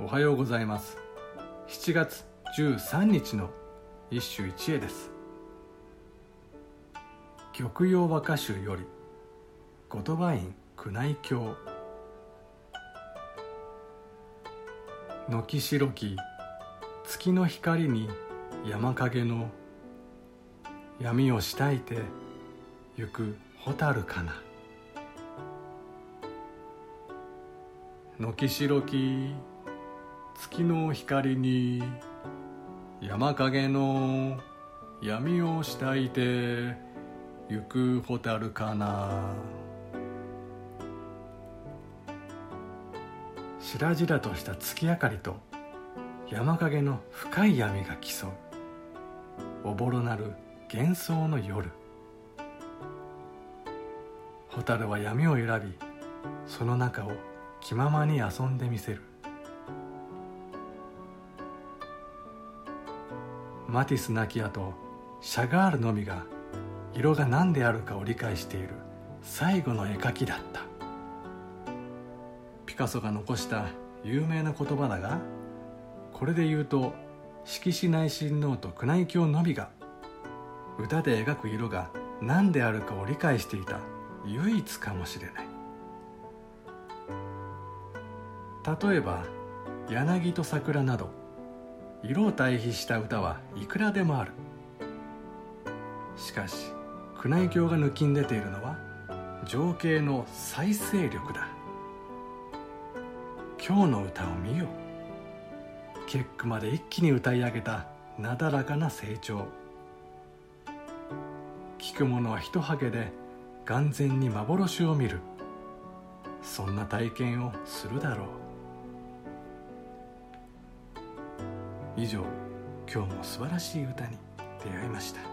おはようございます。7月13日の一首一会です。玉葉和歌集より言葉院宮内経。軒白き月の光に山影の闇をしたいて行く蛍かな。軒白き月の光に山影の闇をしたいて行く蛍かな。白々とした月明かりと山影の深い闇が競う。おぼろなる幻想の夜。蛍は闇を選びその中を気ままに遊んでみせる。マティス亡き後シャガールのみが色が何であるかを理解している最後の絵描きだった。ピカソが残した有名な言葉だがこれで言うと色紙内親王と宮内教のみが歌で描く色が何であるかを理解していた唯一かもしれない。例えば柳と桜など色を対比した歌はいくらでもある。しかし宮内教が抜きん出ているのは情景の再生力だ。今日の歌を見よ結句まで一気に歌い上げたなだらかな成長。聞く者は一はげで眼前に幻を見る。そんな体験をするだろう。以上今日も素晴らしい歌に出会いました。